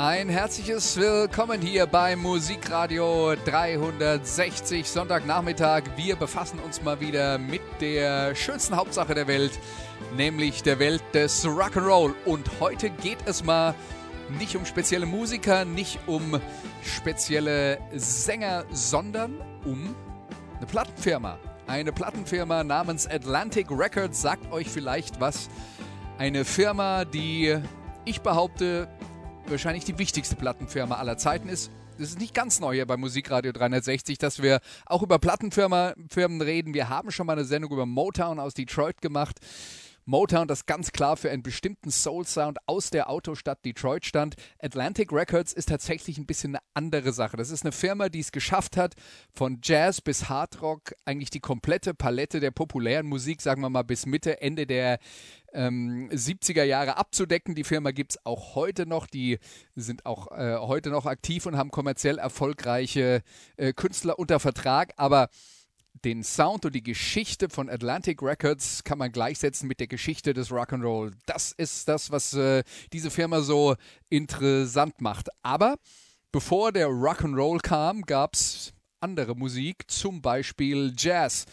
Ein herzliches Willkommen hier beim Musikradio 360 Sonntagnachmittag. Wir befassen uns mal wieder mit der schönsten Hauptsache der Welt, nämlich der Welt des Rock'n'Roll. Und heute geht es mal nicht um spezielle Musiker, nicht um spezielle Sänger, sondern um eine Plattenfirma. Eine Plattenfirma namens Atlantic Records sagt euch vielleicht was. Eine Firma, die ich behaupte, wahrscheinlich die wichtigste Plattenfirma aller Zeiten ist. Es ist nicht ganz neu hier bei Musikradio 360, dass wir auch über Plattenfirmen reden. Wir haben schon mal eine Sendung über Motown aus Detroit gemacht. Motown, das ganz klar für einen bestimmten Soul-Sound aus der Autostadt Detroit stand. Atlantic Records ist tatsächlich ein bisschen eine andere Sache. Das ist eine Firma, die es geschafft hat, von Jazz bis Hardrock eigentlich die komplette Palette der populären Musik, sagen wir mal bis Mitte, Ende der ähm, 70er Jahre abzudecken. Die Firma gibt es auch heute noch. Die sind auch äh, heute noch aktiv und haben kommerziell erfolgreiche äh, Künstler unter Vertrag. Aber den Sound und die Geschichte von Atlantic Records kann man gleichsetzen mit der Geschichte des Rock'n'Roll. Das ist das, was äh, diese Firma so interessant macht. Aber bevor der Rock'n'Roll kam, gab es andere Musik, zum Beispiel Jazz.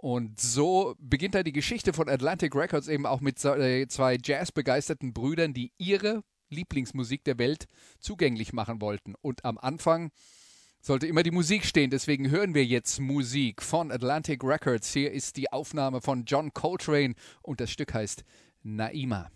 Und so beginnt da die Geschichte von Atlantic Records eben auch mit äh, zwei jazzbegeisterten Brüdern, die ihre Lieblingsmusik der Welt zugänglich machen wollten. Und am Anfang sollte immer die Musik stehen. Deswegen hören wir jetzt Musik von Atlantic Records. Hier ist die Aufnahme von John Coltrane und das Stück heißt Naima.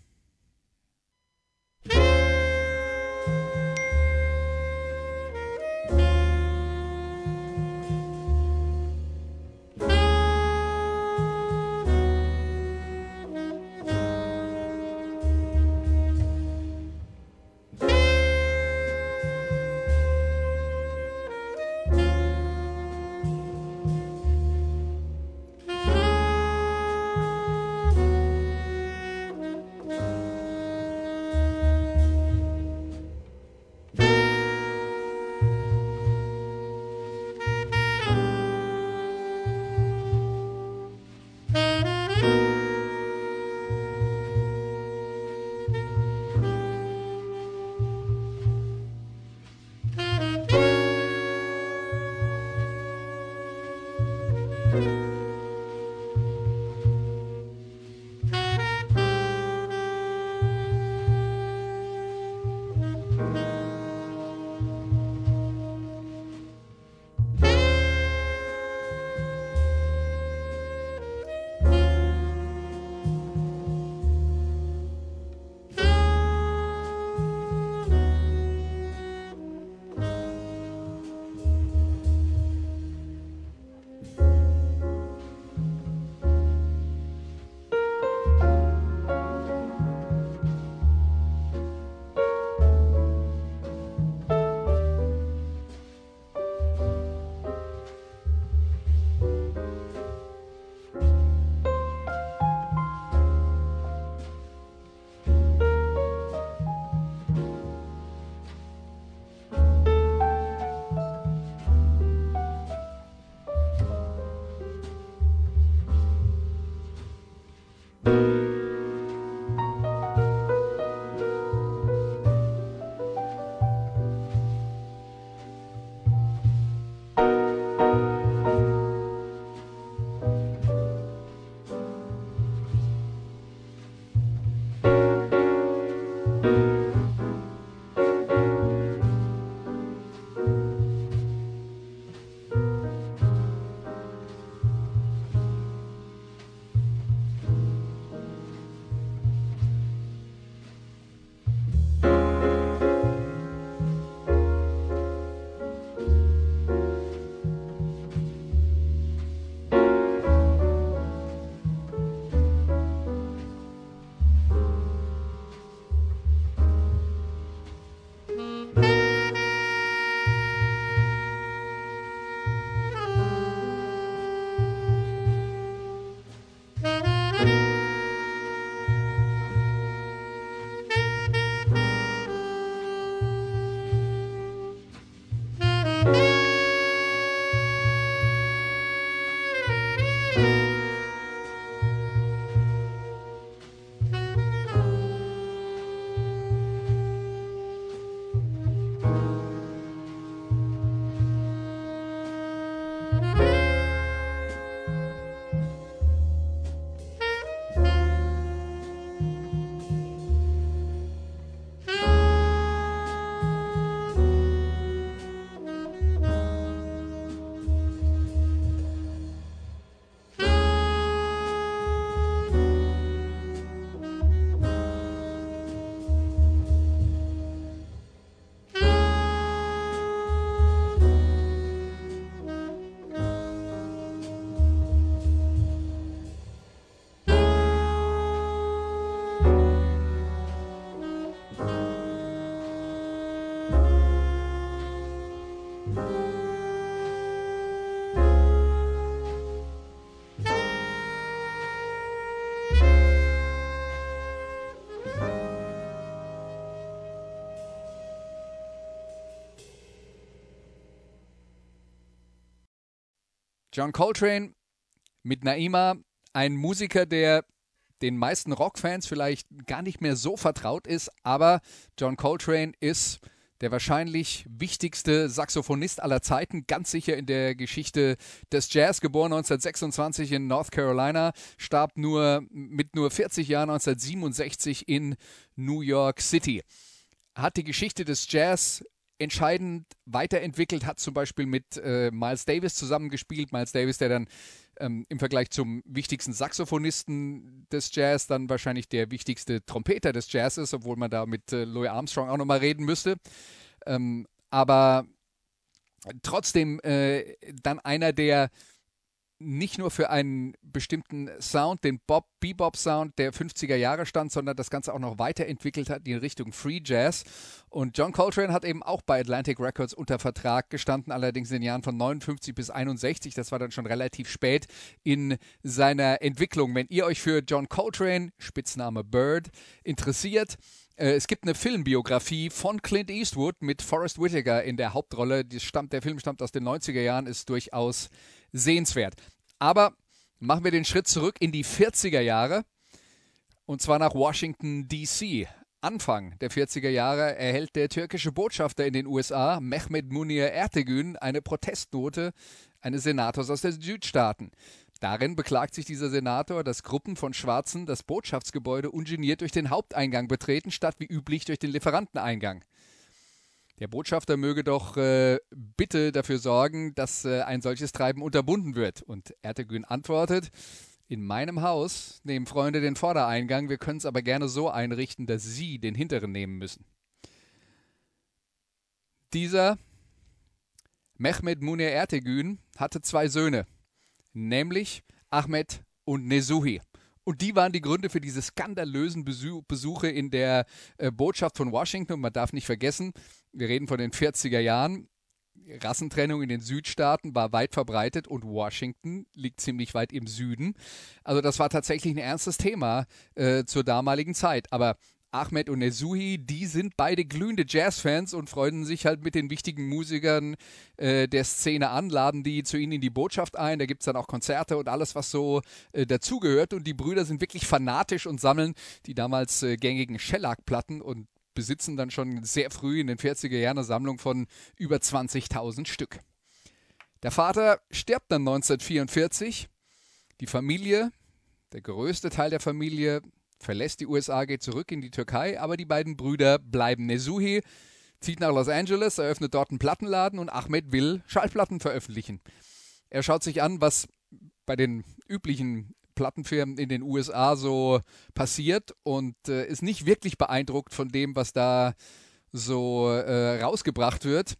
John Coltrane mit Naima, ein Musiker, der den meisten Rockfans vielleicht gar nicht mehr so vertraut ist, aber John Coltrane ist der wahrscheinlich wichtigste Saxophonist aller Zeiten, ganz sicher in der Geschichte des Jazz, geboren 1926 in North Carolina, starb nur mit nur 40 Jahren 1967 in New York City. Hat die Geschichte des Jazz entscheidend weiterentwickelt, hat zum Beispiel mit äh, Miles Davis zusammengespielt. Miles Davis, der dann ähm, im Vergleich zum wichtigsten Saxophonisten des Jazz dann wahrscheinlich der wichtigste Trompeter des Jazz ist, obwohl man da mit äh, Louis Armstrong auch nochmal reden müsste. Ähm, aber trotzdem äh, dann einer, der nicht nur für einen bestimmten Sound, den Bob Bebop Sound der 50er Jahre stand, sondern das Ganze auch noch weiterentwickelt hat in Richtung Free Jazz. Und John Coltrane hat eben auch bei Atlantic Records unter Vertrag gestanden, allerdings in den Jahren von 59 bis 61. Das war dann schon relativ spät in seiner Entwicklung. Wenn ihr euch für John Coltrane, Spitzname Bird, interessiert, äh, es gibt eine Filmbiografie von Clint Eastwood mit Forrest Whitaker in der Hauptrolle. Der Film stammt aus den 90er Jahren, ist durchaus sehenswert. Aber machen wir den Schritt zurück in die 40er Jahre und zwar nach Washington, D.C. Anfang der 40er Jahre erhält der türkische Botschafter in den USA, Mehmet Munir Ertegün, eine Protestnote eines Senators aus den Südstaaten. Darin beklagt sich dieser Senator, dass Gruppen von Schwarzen das Botschaftsgebäude ungeniert durch den Haupteingang betreten, statt wie üblich durch den Lieferanteneingang. Der Botschafter möge doch äh, bitte dafür sorgen, dass äh, ein solches Treiben unterbunden wird. Und Ertegün antwortet, in meinem Haus nehmen Freunde den Vordereingang, wir können es aber gerne so einrichten, dass sie den hinteren nehmen müssen. Dieser Mehmet Munir Ertegün hatte zwei Söhne, nämlich Ahmed und Nesuhi. Und die waren die Gründe für diese skandalösen Besuche in der äh, Botschaft von Washington. Man darf nicht vergessen, wir reden von den 40er Jahren. Rassentrennung in den Südstaaten war weit verbreitet und Washington liegt ziemlich weit im Süden. Also das war tatsächlich ein ernstes Thema äh, zur damaligen Zeit. Aber Ahmed und Nezuhi, die sind beide glühende Jazzfans und freuen sich halt mit den wichtigen Musikern äh, der Szene an, laden die zu ihnen in die Botschaft ein. Da gibt es dann auch Konzerte und alles, was so äh, dazugehört. Und die Brüder sind wirklich fanatisch und sammeln die damals äh, gängigen Shellac-Platten und besitzen dann schon sehr früh in den 40er Jahren eine Sammlung von über 20.000 Stück. Der Vater stirbt dann 1944. Die Familie, der größte Teil der Familie, verlässt die USA, geht zurück in die Türkei, aber die beiden Brüder bleiben. Nesuhi zieht nach Los Angeles, eröffnet dort einen Plattenladen und Ahmed will Schallplatten veröffentlichen. Er schaut sich an, was bei den üblichen Plattenfirmen in den USA so passiert und äh, ist nicht wirklich beeindruckt von dem, was da so äh, rausgebracht wird.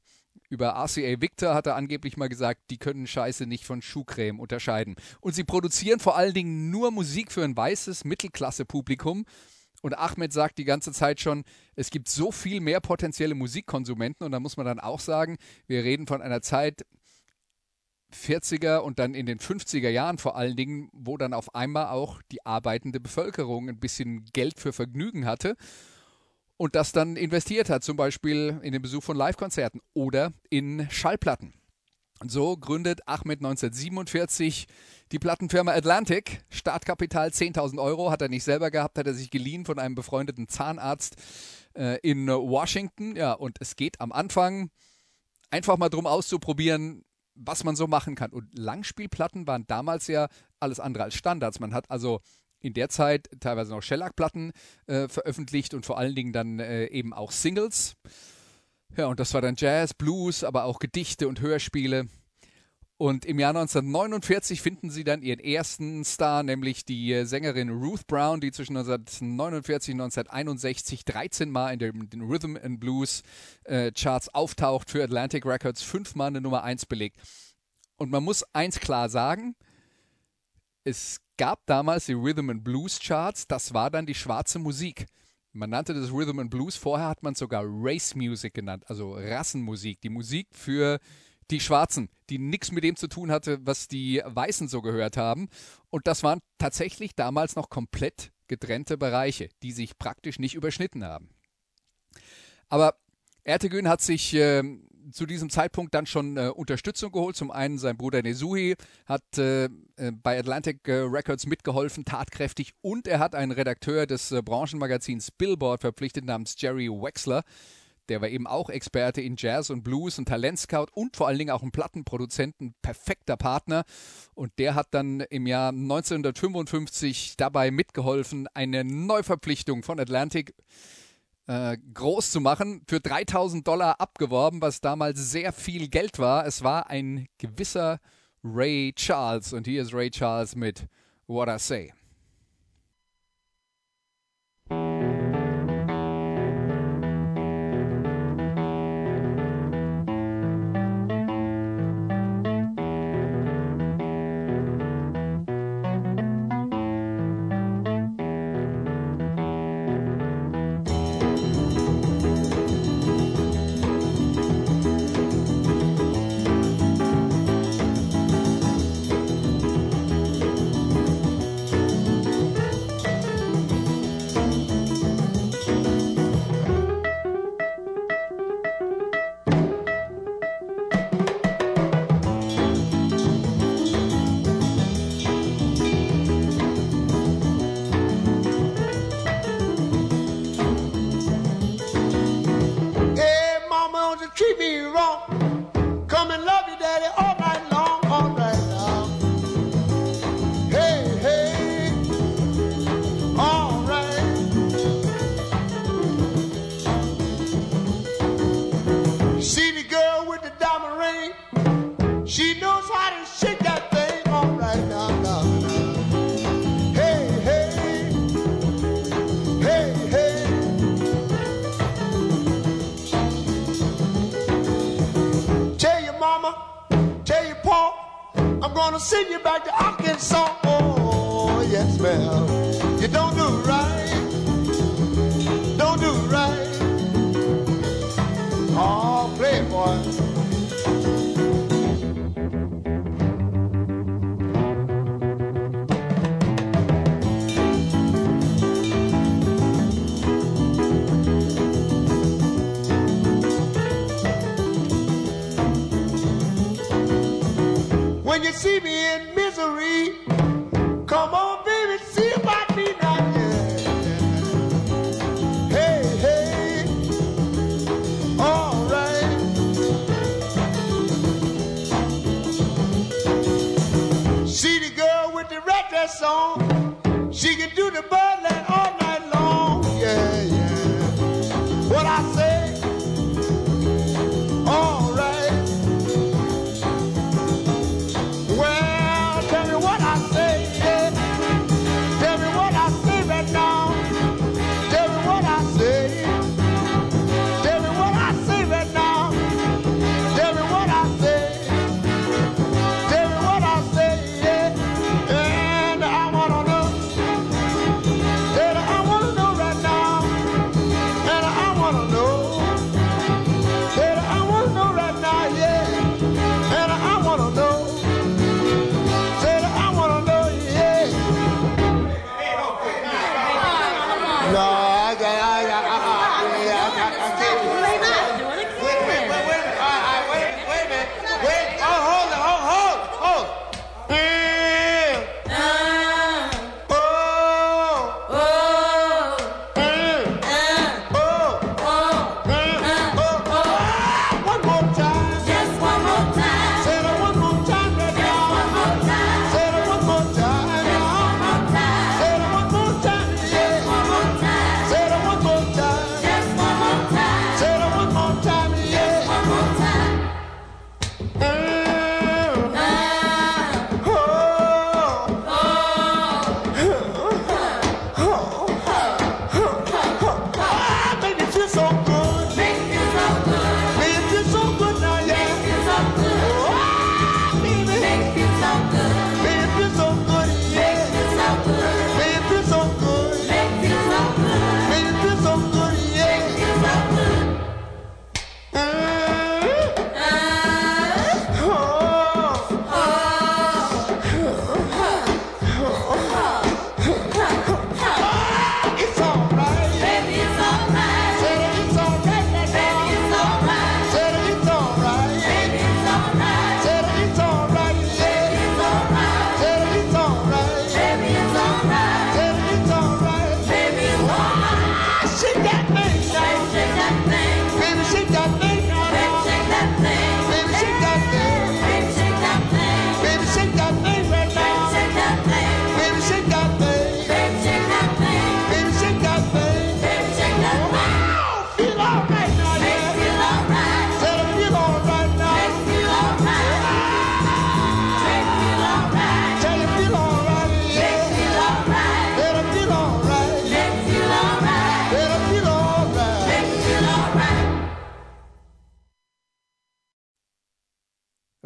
Über RCA Victor hat er angeblich mal gesagt, die können Scheiße nicht von Schuhcreme unterscheiden. Und sie produzieren vor allen Dingen nur Musik für ein weißes Mittelklasse-Publikum. Und Ahmed sagt die ganze Zeit schon, es gibt so viel mehr potenzielle Musikkonsumenten. Und da muss man dann auch sagen, wir reden von einer Zeit, 40er und dann in den 50er Jahren vor allen Dingen, wo dann auf einmal auch die arbeitende Bevölkerung ein bisschen Geld für Vergnügen hatte und das dann investiert hat, zum Beispiel in den Besuch von Live-Konzerten oder in Schallplatten. Und so gründet Ahmed 1947 die Plattenfirma Atlantic. Startkapital 10.000 Euro hat er nicht selber gehabt, hat er sich geliehen von einem befreundeten Zahnarzt äh, in Washington. Ja, und es geht am Anfang einfach mal drum auszuprobieren, was man so machen kann. Und Langspielplatten waren damals ja alles andere als Standards. Man hat also in der Zeit teilweise noch Shellac-Platten äh, veröffentlicht und vor allen Dingen dann äh, eben auch Singles. Ja, und das war dann Jazz, Blues, aber auch Gedichte und Hörspiele. Und im Jahr 1949 finden sie dann ihren ersten Star, nämlich die äh, Sängerin Ruth Brown, die zwischen 1949 und 1961 13 Mal in den Rhythm and Blues äh, Charts auftaucht, für Atlantic Records fünfmal eine Nummer 1 belegt. Und man muss eins klar sagen, es gab damals die Rhythm and Blues Charts, das war dann die schwarze Musik. Man nannte das Rhythm and Blues, vorher hat man sogar Race Music genannt, also Rassenmusik, die Musik für die Schwarzen, die nichts mit dem zu tun hatte, was die Weißen so gehört haben. Und das waren tatsächlich damals noch komplett getrennte Bereiche, die sich praktisch nicht überschnitten haben. Aber Ertegün hat sich äh, zu diesem Zeitpunkt dann schon äh, Unterstützung geholt. Zum einen sein Bruder Nezuhi hat äh, äh bei Atlantic äh, Records mitgeholfen, tatkräftig, und er hat einen Redakteur des äh, Branchenmagazins Billboard verpflichtet namens Jerry Wexler. Der war eben auch Experte in Jazz und Blues und Talentscout und vor allen Dingen auch ein Plattenproduzent, ein perfekter Partner. Und der hat dann im Jahr 1955 dabei mitgeholfen, eine Neuverpflichtung von Atlantic äh, groß zu machen, für 3000 Dollar abgeworben, was damals sehr viel Geld war. Es war ein gewisser Ray Charles und hier ist Ray Charles mit What I Say.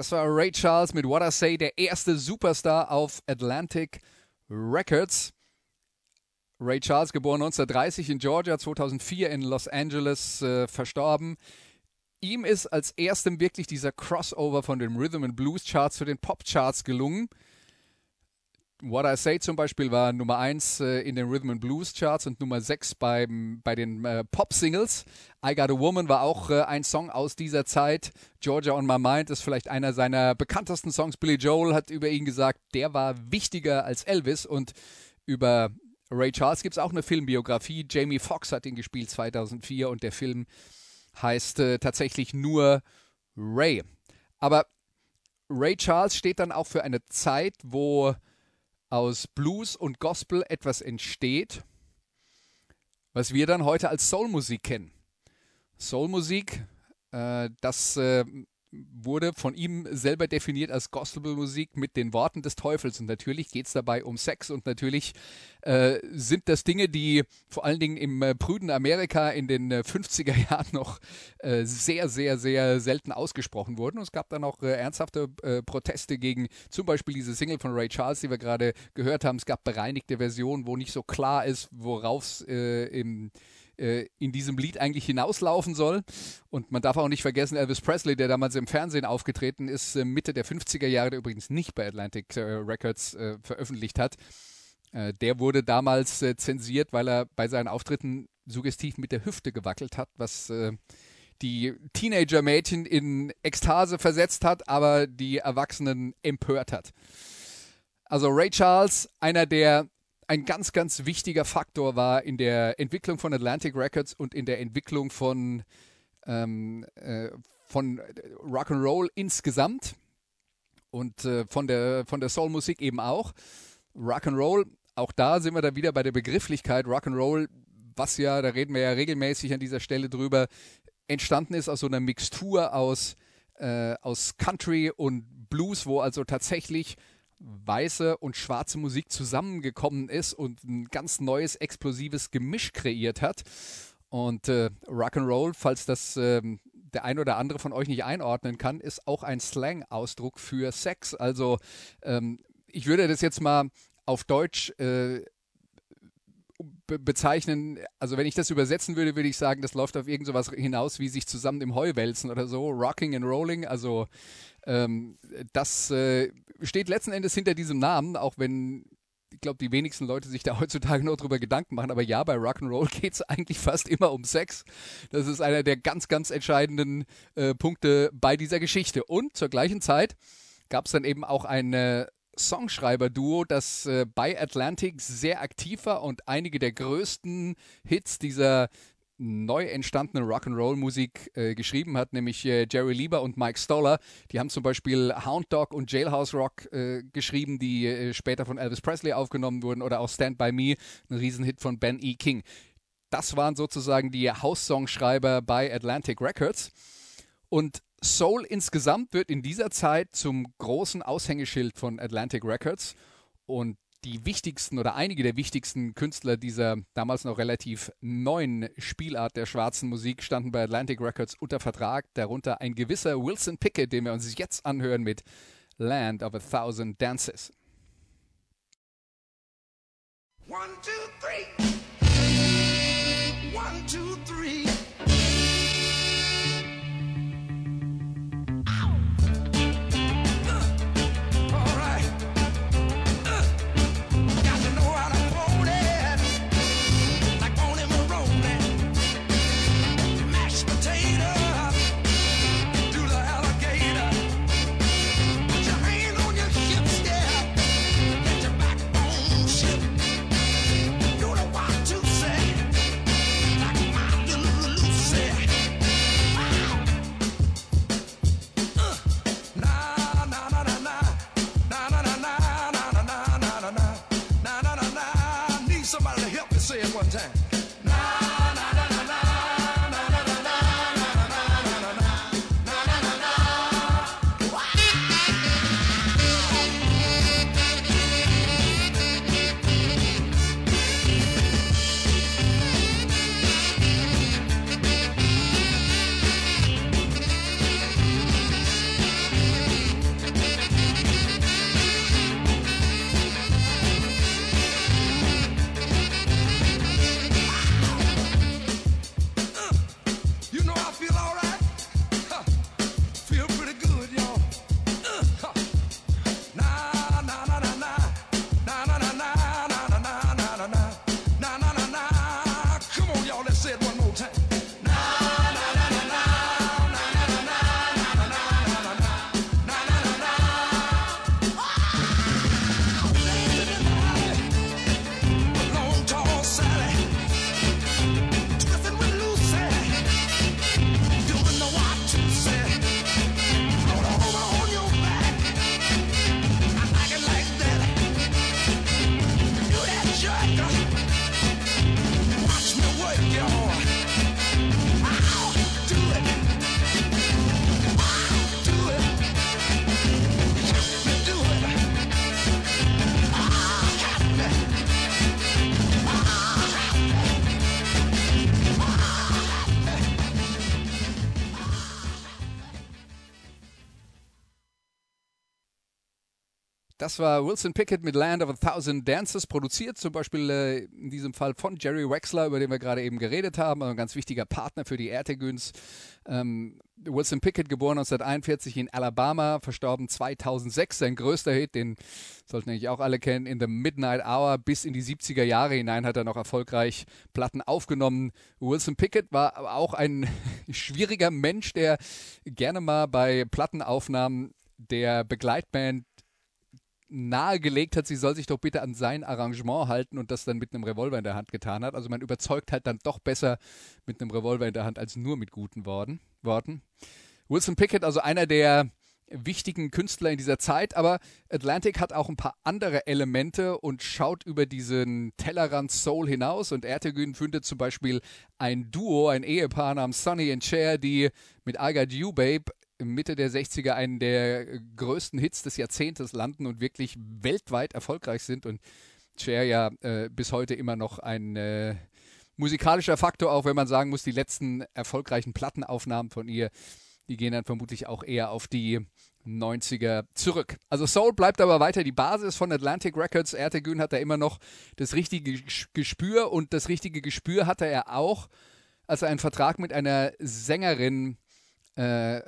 Das war Ray Charles mit What I Say, der erste Superstar auf Atlantic Records. Ray Charles, geboren 1930 in Georgia, 2004 in Los Angeles äh, verstorben. Ihm ist als erstem wirklich dieser Crossover von den Rhythm and Blues Charts zu den Pop Charts gelungen. What I Say zum Beispiel war Nummer 1 äh, in den Rhythm and Blues Charts und Nummer 6 beim, bei den äh, Pop-Singles. I Got a Woman war auch äh, ein Song aus dieser Zeit. Georgia on My Mind ist vielleicht einer seiner bekanntesten Songs. Billy Joel hat über ihn gesagt, der war wichtiger als Elvis. Und über Ray Charles gibt es auch eine Filmbiografie. Jamie Foxx hat ihn gespielt 2004 und der Film heißt tatsächlich nur Ray. Aber Ray Charles steht dann auch für eine Zeit, wo aus Blues und Gospel etwas entsteht, was wir dann heute als Soulmusik kennen. Soulmusik, äh, das äh, wurde von ihm selber definiert als Gospelmusik mit den Worten des Teufels. Und natürlich geht es dabei um Sex und natürlich äh, sind das Dinge, die vor allen Dingen im äh, prüden Amerika in den äh, 50er Jahren noch äh, sehr, sehr, sehr selten ausgesprochen wurden. Und es gab dann auch äh, ernsthafte äh, Proteste gegen zum Beispiel diese Single von Ray Charles, die wir gerade gehört haben. Es gab bereinigte Versionen, wo nicht so klar ist, worauf es im äh, in diesem Lied eigentlich hinauslaufen soll. Und man darf auch nicht vergessen, Elvis Presley, der damals im Fernsehen aufgetreten ist, äh, Mitte der 50er Jahre, der übrigens nicht bei Atlantic äh, Records äh, veröffentlicht hat, äh, der wurde damals äh, zensiert, weil er bei seinen Auftritten suggestiv mit der Hüfte gewackelt hat, was die Teenager-Mädchen in Ekstase versetzt hat, aber die Erwachsenen empört hat. Also Ray Charles, einer der ein ganz, ganz wichtiger Faktor war in der Entwicklung von Atlantic Records und in der Entwicklung von, ähm, äh, von Rock'n'Roll insgesamt und äh, von der, von der Soul-Musik eben auch. Rock'n'Roll, auch da sind wir dann wieder bei der Begrifflichkeit Rock'n'Roll, was ja, da reden wir ja regelmäßig an dieser Stelle drüber, entstanden ist aus so einer Mixtur aus, äh, aus Country und Blues, wo also tatsächlich weiße und schwarze Musik zusammengekommen ist und ein ganz neues, explosives Gemisch kreiert hat. Und äh, Rock'n'Roll, falls das äh, der ein oder andere von euch nicht einordnen kann, ist auch ein Slang-Ausdruck für Sex. Also ähm, ich würde das jetzt mal auf Deutsch äh, be bezeichnen, also wenn ich das übersetzen würde, würde ich sagen, das läuft auf irgend sowas hinaus wie sich zusammen im Heu wälzen oder so, Rocking and Rolling, also ähm, das äh, steht letzten Endes hinter diesem Namen, auch wenn ich glaube, die wenigsten Leute sich da heutzutage noch drüber Gedanken machen. Aber ja, bei Rock'n'Roll geht es eigentlich fast immer um Sex. Das ist einer der ganz, ganz entscheidenden äh, Punkte bei dieser Geschichte. Und zur gleichen Zeit gab es dann eben auch ein äh, Songschreiber-Duo, das äh, bei Atlantic sehr aktiv war und einige der größten Hits dieser neu entstandene Rock'n'Roll-Musik äh, geschrieben hat, nämlich äh, Jerry Lieber und Mike Stoller. Die haben zum Beispiel Hound Dog und Jailhouse Rock äh, geschrieben, die äh, später von Elvis Presley aufgenommen wurden, oder auch Stand By Me, ein Riesenhit von Ben E. King. Das waren sozusagen die House-Songschreiber bei Atlantic Records. Und Soul insgesamt wird in dieser Zeit zum großen Aushängeschild von Atlantic Records. Und die wichtigsten oder einige der wichtigsten Künstler dieser damals noch relativ neuen Spielart der schwarzen Musik standen bei Atlantic Records unter Vertrag, darunter ein gewisser Wilson Pickett, den wir uns jetzt anhören mit Land of a Thousand Dances. One, two, three. One, two, three. War Wilson Pickett mit Land of a Thousand Dances, produziert zum Beispiel äh, in diesem Fall von Jerry Wexler, über den wir gerade eben geredet haben, also ein ganz wichtiger Partner für die Ertegüns. Ähm, Wilson Pickett, geboren 1941 in Alabama, verstorben 2006. Sein größter Hit, den sollten eigentlich auch alle kennen, in The Midnight Hour. Bis in die 70er Jahre hinein hat er noch erfolgreich Platten aufgenommen. Wilson Pickett war aber auch ein schwieriger Mensch, der gerne mal bei Plattenaufnahmen der Begleitband nahegelegt hat, sie soll sich doch bitte an sein Arrangement halten und das dann mit einem Revolver in der Hand getan hat. Also man überzeugt halt dann doch besser mit einem Revolver in der Hand als nur mit guten Worten. Wilson Pickett, also einer der wichtigen Künstler in dieser Zeit, aber Atlantic hat auch ein paar andere Elemente und schaut über diesen Tellerrand Soul hinaus und Ertegün findet zum Beispiel ein Duo, ein Ehepaar namens Sonny and Cher, die mit I Got You Babe Mitte der 60er einen der größten Hits des Jahrzehntes landen und wirklich weltweit erfolgreich sind und Cher ja äh, bis heute immer noch ein äh, musikalischer Faktor, auch wenn man sagen muss, die letzten erfolgreichen Plattenaufnahmen von ihr, die gehen dann vermutlich auch eher auf die 90er zurück. Also Soul bleibt aber weiter die Basis von Atlantic Records. Ertegün hat da immer noch das richtige Gespür und das richtige Gespür hatte er auch, als er einen Vertrag mit einer Sängerin äh,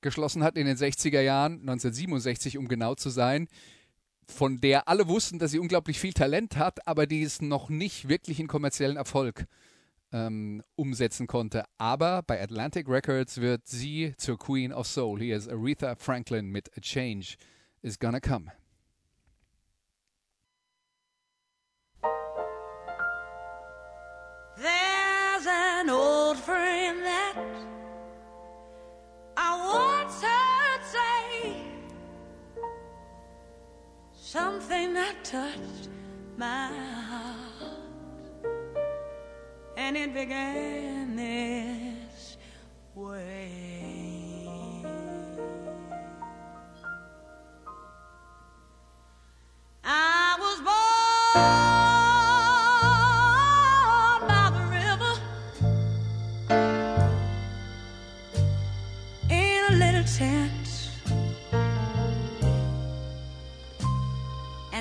geschlossen hat in den 60er Jahren, 1967 um genau zu sein, von der alle wussten, dass sie unglaublich viel Talent hat, aber die es noch nicht wirklich in kommerziellen Erfolg ähm, umsetzen konnte. Aber bei Atlantic Records wird sie zur Queen of Soul. Hier ist Aretha Franklin mit A Change is Gonna Come. There's an old friend something that touched my heart, and it began this way. I was born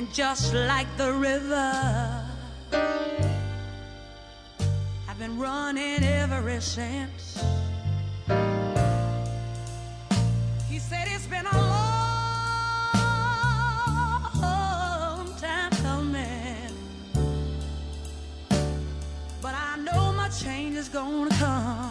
And just like the river, I've been running ever since. He said it's been a long time coming, but I know my change is gonna come.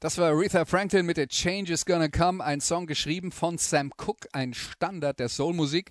Das war Aretha Franklin mit The Change is Gonna Come, ein Song geschrieben von Sam Cooke, ein Standard der Soulmusik.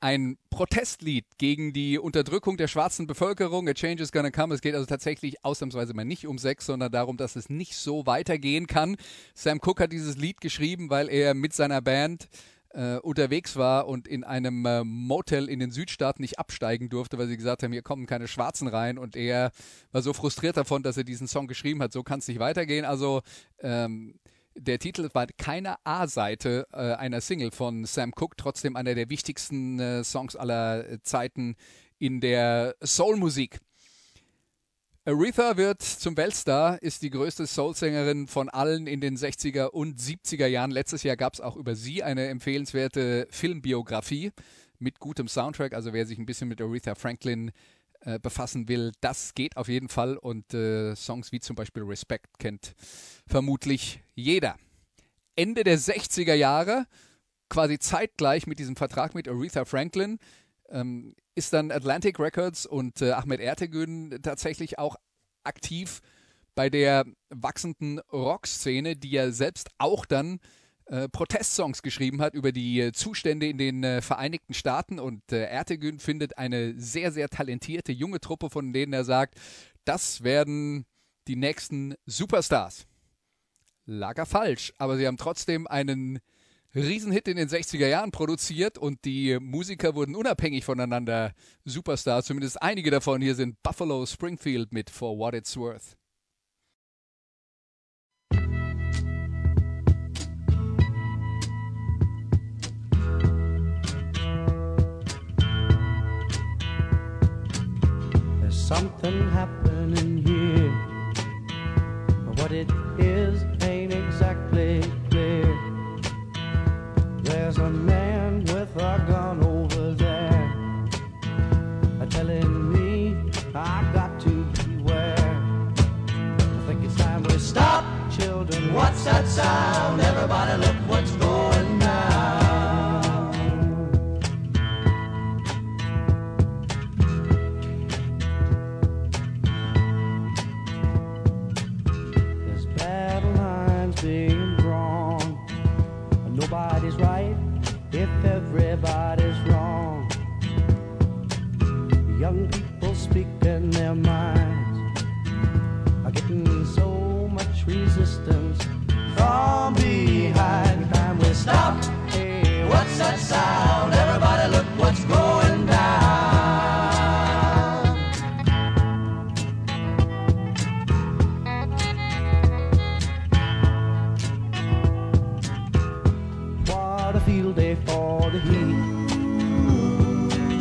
Ein Protestlied gegen die Unterdrückung der schwarzen Bevölkerung. A Change is Gonna Come. Es geht also tatsächlich ausnahmsweise mal nicht um Sex, sondern darum, dass es nicht so weitergehen kann. Sam Cooke hat dieses Lied geschrieben, weil er mit seiner Band äh, unterwegs war und in einem äh, Motel in den Südstaaten nicht absteigen durfte, weil sie gesagt haben, hier kommen keine Schwarzen rein und er war so frustriert davon, dass er diesen Song geschrieben hat, so kann es nicht weitergehen. Also ähm, der Titel war keine A-Seite äh, einer Single von Sam Cooke, trotzdem einer der wichtigsten äh, Songs aller Zeiten in der Soul-Musik. Aretha wird zum Weltstar, ist die größte Soul-Sängerin von allen in den 60er und 70er Jahren. Letztes Jahr gab es auch über sie eine empfehlenswerte Filmbiografie mit gutem Soundtrack. Also wer sich ein bisschen mit Aretha Franklin äh, befassen will, das geht auf jeden Fall. Und äh, Songs wie zum Beispiel Respect kennt vermutlich jeder. Ende der 60er Jahre, quasi zeitgleich mit diesem Vertrag mit Aretha Franklin, ähm, ist dann Atlantic Records und äh, Ahmed Ertegün tatsächlich auch aktiv bei der wachsenden Rockszene, die er selbst auch dann äh, Protestsongs geschrieben hat über die äh, Zustände in den äh, Vereinigten Staaten und äh, Ertegün findet eine sehr, sehr talentierte junge Truppe, von denen er sagt, das werden die nächsten Superstars. Lager falsch, aber sie haben trotzdem einen Riesenhit in den 60er Jahren produziert und die Musiker wurden unabhängig voneinander Superstars. Zumindest einige davon hier sind Buffalo Springfield mit For What It's Worth. There's something happening here. What it is What's that sound? Everybody look what's going down. There's battle lines being drawn. Nobody's right if everybody's wrong. Young people speaking their minds stop. What's that sound? Everybody, look what's going down. What a field day for the heat.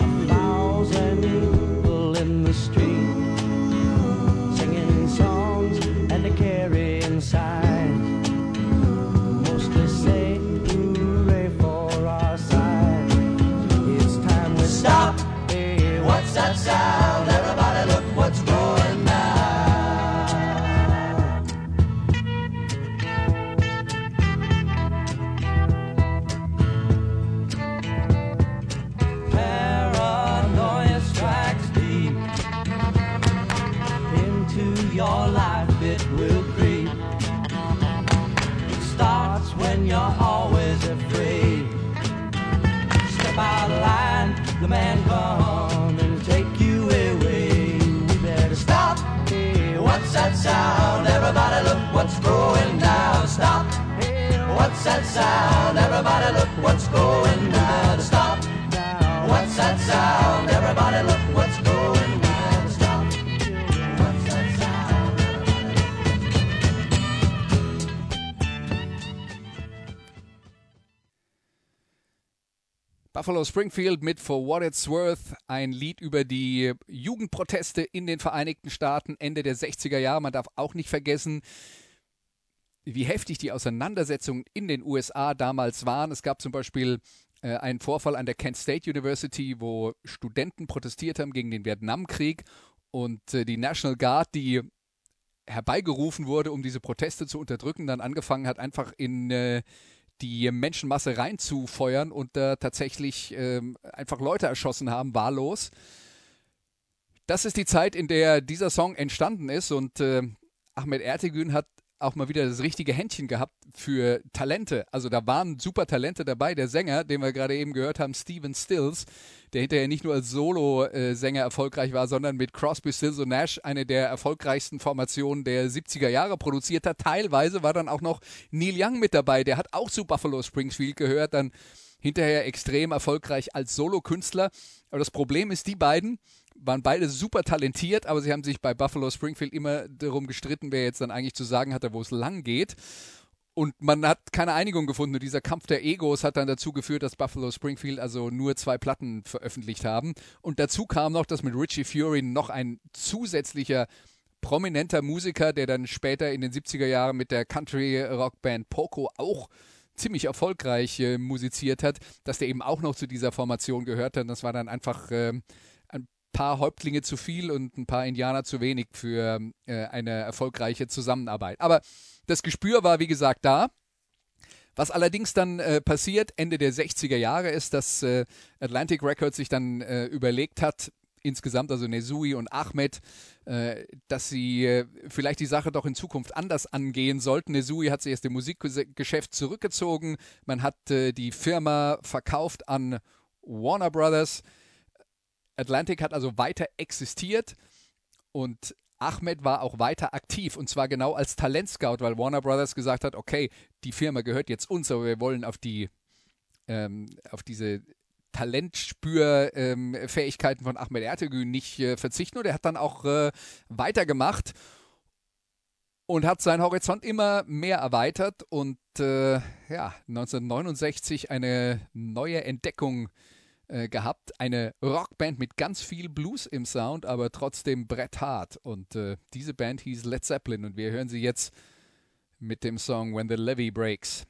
A thousand people in the street singing songs and they carrying sound? Everybody look what's going down. Stop. What's that sound? Everybody look what's going down. Stop. What's that sound? Buffalo Springfield mit For What It's Worth, ein Lied über die Jugendproteste in den Vereinigten Staaten Ende der 60er Jahre. Man darf auch nicht vergessen, wie heftig die Auseinandersetzungen in den USA damals waren. Es gab zum Beispiel äh, einen Vorfall an der Kent State University, wo Studenten protestiert haben gegen den Vietnamkrieg und äh, die National Guard, die herbeigerufen wurde, um diese Proteste zu unterdrücken, dann angefangen hat, einfach in äh, die Menschenmasse reinzufeuern und da tatsächlich ähm, einfach Leute erschossen haben, wahllos. Das ist die Zeit, in der dieser Song entstanden ist und Ahmed Ertegün hat auch mal wieder das richtige Händchen gehabt für Talente. Also da waren super Talente dabei. Der Sänger, den wir gerade eben gehört haben, Steven Stills, der hinterher nicht nur als Solo-Sänger erfolgreich war, sondern mit Crosby, Stills und Nash eine der erfolgreichsten Formationen der 70er Jahre produziert hat. Teilweise war dann auch noch Neil Young mit dabei. Der hat auch zu Buffalo Springfield gehört, dann hinterher extrem erfolgreich als Solokünstler. Aber das Problem ist, die beiden waren beide super talentiert, aber sie haben sich bei Buffalo Springfield immer darum gestritten, wer jetzt dann eigentlich zu sagen hatte, wo es lang geht. Und man hat keine Einigung gefunden. Und dieser Kampf der Egos hat dann dazu geführt, dass Buffalo Springfield also nur zwei Platten veröffentlicht haben. Und dazu kam noch, dass mit Richie Fury noch ein zusätzlicher prominenter Musiker, der dann später in den 70er Jahren mit der Country-Rock-Band Poco auch ziemlich erfolgreich äh, musiziert hat, dass der eben auch noch zu dieser Formation gehört hat. Das war dann einfach äh, ein paar Häuptlinge zu viel und ein paar Indianer zu wenig für äh, eine erfolgreiche Zusammenarbeit. Aber das Gespür war, wie gesagt, da. Was allerdings dann äh, passiert Ende der 60er Jahre ist, dass äh, Atlantic Records sich dann äh, überlegt hat, insgesamt, also Nezui und Ahmed, äh, dass sie äh, vielleicht die Sache doch in Zukunft anders angehen sollten. Nezui hat sich aus dem Musikgeschäft zurückgezogen. Man hat äh, die Firma verkauft an Warner Brothers. Atlantic hat also weiter existiert und Ahmed war auch weiter aktiv und zwar genau als Talentscout, weil Warner Brothers gesagt hat, okay, die Firma gehört jetzt uns, aber wir wollen auf die ähm, auf diese Talentspürfähigkeiten ähm, von Ahmed Ertegün nicht äh, verzichten und er hat dann auch äh, weitergemacht und hat seinen Horizont immer mehr erweitert und äh, ja, 1969 eine neue Entdeckung äh, gehabt. Eine Rockband mit ganz viel Blues im Sound, aber trotzdem bretthart. Und äh, diese Band hieß Led Zeppelin und wir hören sie jetzt mit dem Song When the Levee Breaks.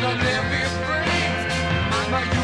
gonna live your dreams. I'm a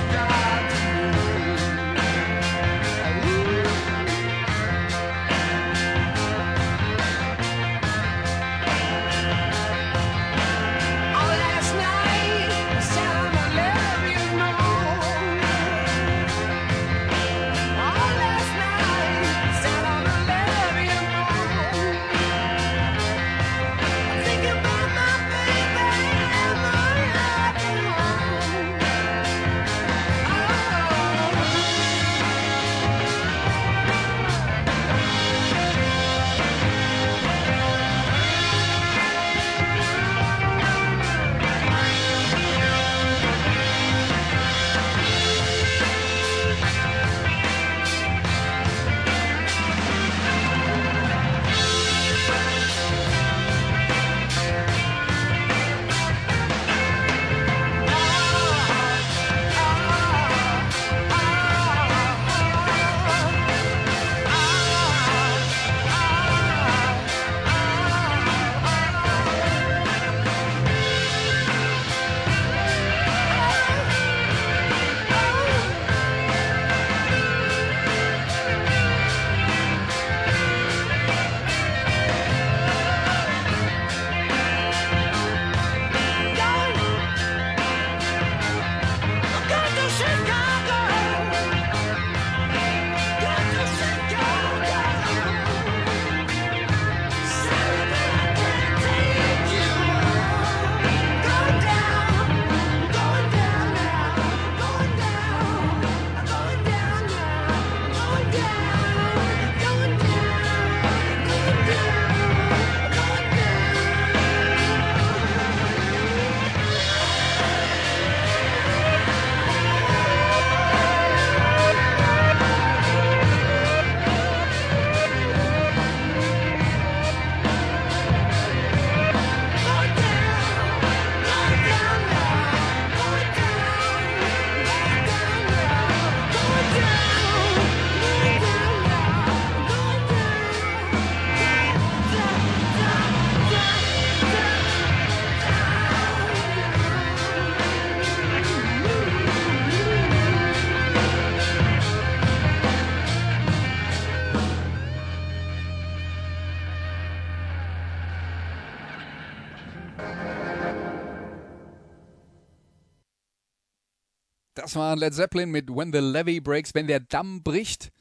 Das war Led Zeppelin mit When the Levee Breaks, wenn der Damm bricht.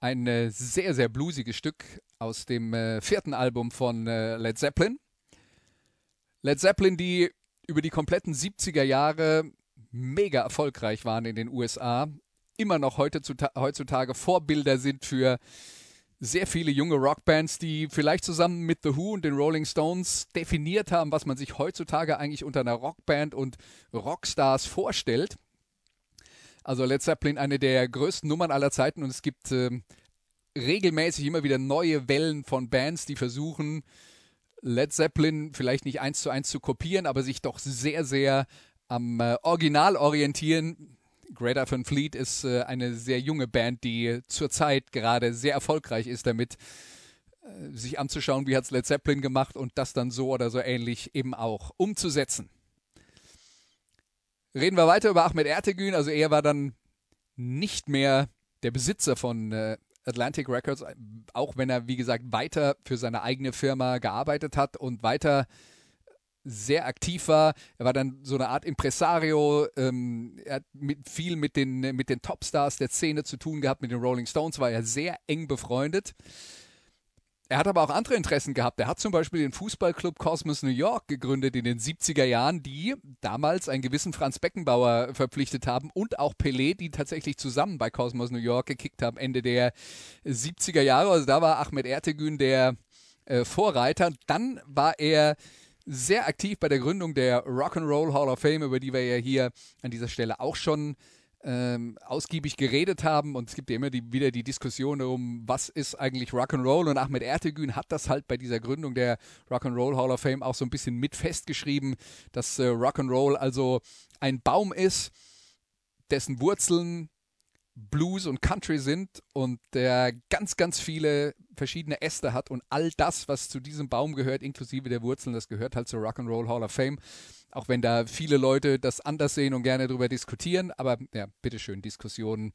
Ein äh, sehr, sehr bluesiges Stück aus dem äh, vierten Album von äh, Led Zeppelin. Led Zeppelin, die über die kompletten 70er Jahre mega erfolgreich waren in den USA, immer noch heutzutage, heutzutage Vorbilder sind für sehr viele junge Rockbands, die vielleicht zusammen mit The Who und den Rolling Stones definiert haben, was man sich heutzutage eigentlich unter einer Rockband und Rockstars vorstellt. Also Led Zeppelin eine der größten Nummern aller Zeiten und es gibt äh, regelmäßig immer wieder neue Wellen von Bands, die versuchen, Led Zeppelin vielleicht nicht eins zu eins zu kopieren, aber sich doch sehr, sehr am äh, Original orientieren. Greta Van Fleet ist äh, eine sehr junge Band, die zurzeit gerade sehr erfolgreich ist damit, äh, sich anzuschauen, wie hat es Led Zeppelin gemacht und das dann so oder so ähnlich eben auch umzusetzen. Reden wir weiter über Ahmed Ertegün. Also er war dann nicht mehr der Besitzer von äh, Atlantic Records, auch wenn er, wie gesagt, weiter für seine eigene Firma gearbeitet hat und weiter sehr aktiv war. Er war dann so eine Art Impresario. Ähm, er hat mit, viel mit den, mit den Topstars der Szene zu tun gehabt. Mit den Rolling Stones war er sehr eng befreundet. Er hat aber auch andere Interessen gehabt. Er hat zum Beispiel den Fußballclub Cosmos New York gegründet in den 70er Jahren, die damals einen gewissen Franz Beckenbauer verpflichtet haben und auch Pelé, die tatsächlich zusammen bei Cosmos New York gekickt haben, Ende der 70er Jahre. Also da war Ahmed Ertegün der äh, Vorreiter. Dann war er sehr aktiv bei der Gründung der Rock'n'Roll Hall of Fame, über die wir ja hier an dieser Stelle auch schon ähm, ausgiebig geredet haben. Und es gibt ja immer die, wieder die Diskussion darum, was ist eigentlich Rock'n'Roll? Und Ahmed Ertegün hat das halt bei dieser Gründung der Rock'n'Roll Hall of Fame auch so ein bisschen mit festgeschrieben, dass äh, Rock'n'Roll also ein Baum ist, dessen Wurzeln Blues und Country sind und der ganz, ganz viele verschiedene Äste hat und all das, was zu diesem Baum gehört, inklusive der Wurzeln, das gehört halt zur Rock'n'Roll Hall of Fame. Auch wenn da viele Leute das anders sehen und gerne darüber diskutieren, aber ja, bitteschön, Diskussionen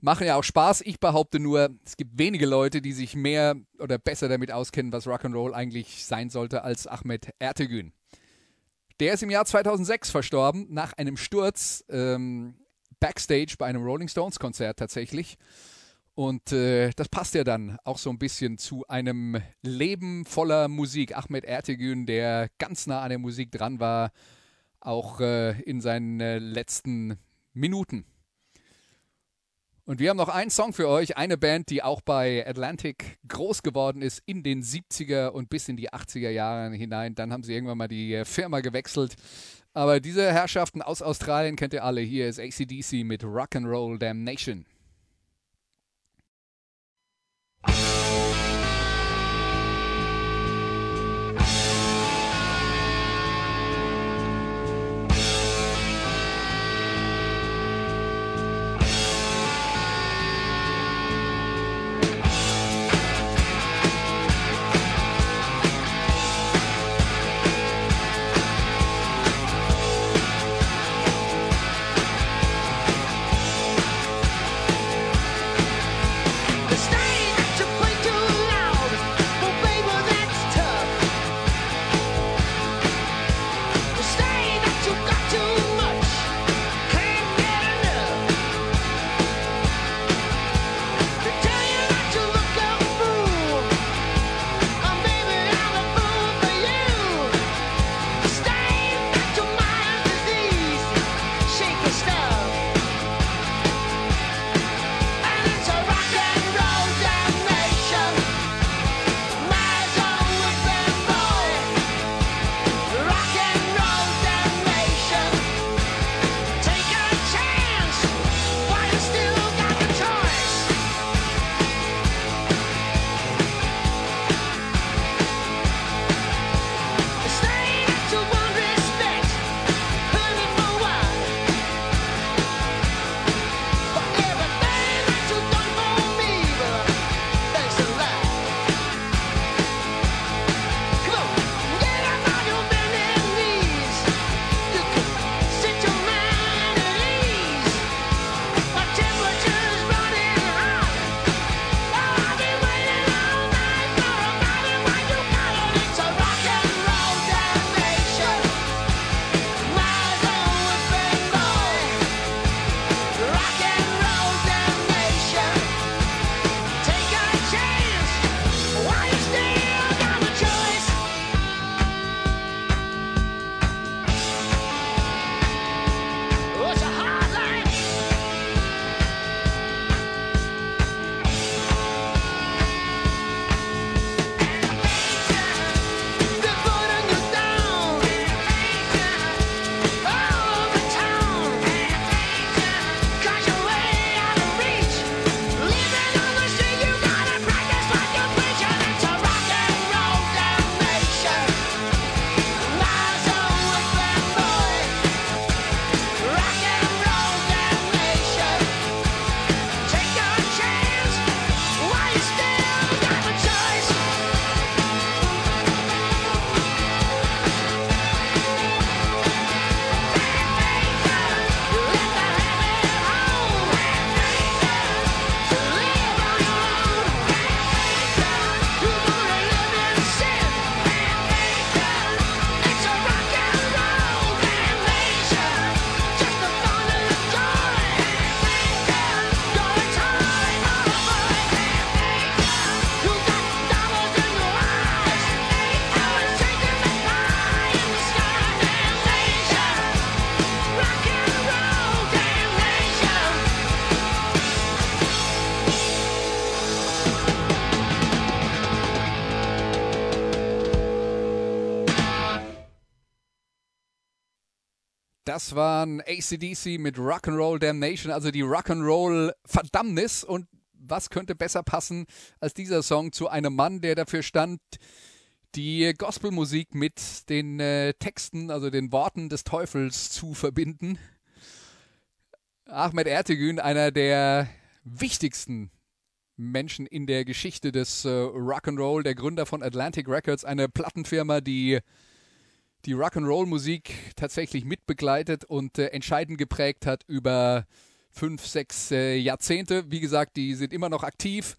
machen ja auch Spaß. Ich behaupte nur, es gibt wenige Leute, die sich mehr oder besser damit auskennen, was Rock'n'Roll eigentlich sein sollte, als Ahmed Ertegün. Der ist im Jahr 2006 verstorben, nach einem Sturz. Ähm, Backstage bei einem Rolling Stones Konzert tatsächlich. Und äh, das passt ja dann auch so ein bisschen zu einem Leben voller Musik. Ahmed Ertegün, der ganz nah an der Musik dran war, auch äh, in seinen äh, letzten Minuten. Und wir haben noch einen Song für euch, eine Band, die auch bei Atlantic groß geworden ist in den 70er und bis in die 80er Jahre hinein. Dann haben sie irgendwann mal die äh, Firma gewechselt. Aber diese Herrschaften aus Australien kennt ihr alle. Hier ist ACDC mit Rock'n'Roll Damnation. Das waren ACDC mit Rock'n'Roll Damnation, also die Rock'n'Roll Verdammnis. Und was könnte besser passen als dieser Song zu einem Mann, der dafür stand, die Gospelmusik mit den äh, Texten, also den Worten des Teufels zu verbinden. Ahmed Ertegün, einer der wichtigsten Menschen in der Geschichte des äh, Rock'n'Roll, der Gründer von Atlantic Records, eine Plattenfirma, die die Rock'n'Roll-Musik tatsächlich mitbegleitet und äh, entscheidend geprägt hat über fünf, sechs äh, Jahrzehnte. Wie gesagt, die sind immer noch aktiv.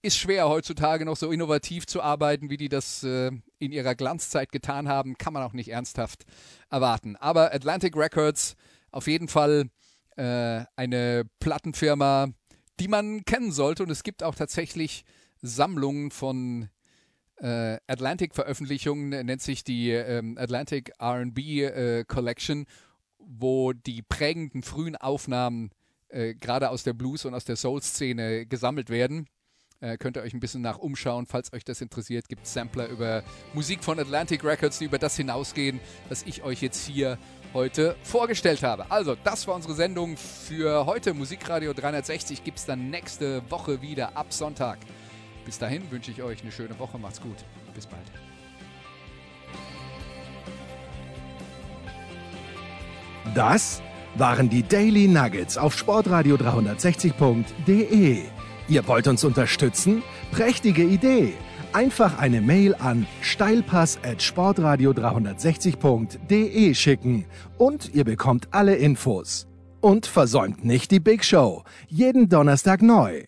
Ist schwer heutzutage noch so innovativ zu arbeiten, wie die das äh, in ihrer Glanzzeit getan haben, kann man auch nicht ernsthaft erwarten. Aber Atlantic Records auf jeden Fall äh, eine Plattenfirma, die man kennen sollte. Und es gibt auch tatsächlich Sammlungen von äh, Atlantic-Veröffentlichungen, nennt sich die ähm, Atlantic RB äh, Collection, wo die prägenden frühen Aufnahmen äh, gerade aus der Blues- und aus der Soul-Szene gesammelt werden. Äh, könnt ihr euch ein bisschen nach umschauen, falls euch das interessiert. Gibt Sampler über Musik von Atlantic Records, die über das hinausgehen, was ich euch jetzt hier heute vorgestellt habe. Also, das war unsere Sendung für heute. Musikradio 360 gibt es dann nächste Woche wieder ab Sonntag. Bis dahin wünsche ich euch eine schöne Woche. Macht's gut. Bis bald. Das waren die Daily Nuggets auf Sportradio 360.de. Ihr wollt uns unterstützen? Prächtige Idee! Einfach eine Mail an steilpass at sportradio 360.de schicken und ihr bekommt alle Infos. Und versäumt nicht die Big Show. Jeden Donnerstag neu.